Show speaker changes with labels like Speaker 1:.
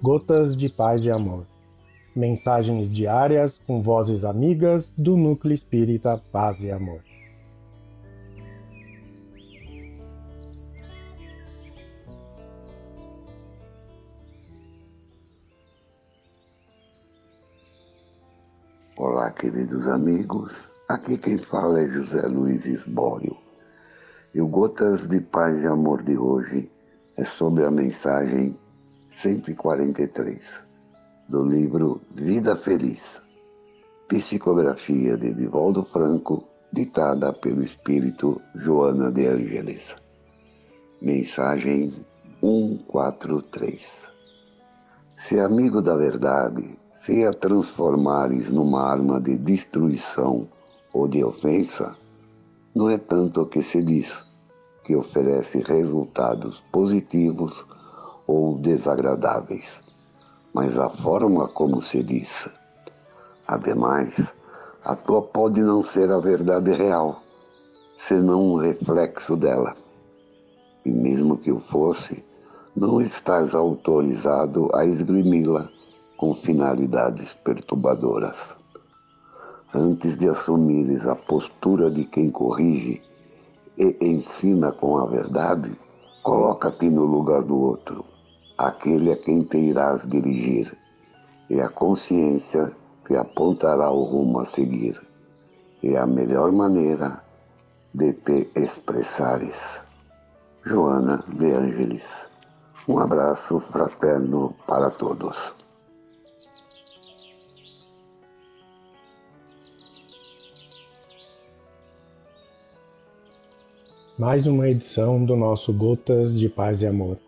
Speaker 1: Gotas de Paz e Amor. Mensagens diárias com vozes amigas do Núcleo Espírita Paz e Amor.
Speaker 2: Olá, queridos amigos. Aqui quem fala é José Luiz Esbório. E o Gotas de Paz e Amor de hoje é sobre a mensagem 143 do livro Vida Feliz, psicografia de Divaldo Franco, ditada pelo espírito Joana de Ângeles. Mensagem 143 Se amigo da verdade, se a transformares numa arma de destruição ou de ofensa, não é tanto o que se diz, que oferece resultados positivos ou desagradáveis, mas a forma como se diz. Ademais, a tua pode não ser a verdade real, senão um reflexo dela. E mesmo que o fosse, não estás autorizado a esgrimi-la com finalidades perturbadoras antes de assumires a postura de quem corrige e ensina com a verdade, coloca-te no lugar do outro, aquele a quem te irás dirigir, e a consciência te apontará o rumo a seguir. É a melhor maneira de te expressares. Joana de Ângeles. Um abraço fraterno para todos.
Speaker 1: mais uma edição do nosso Gotas de Paz e Amor.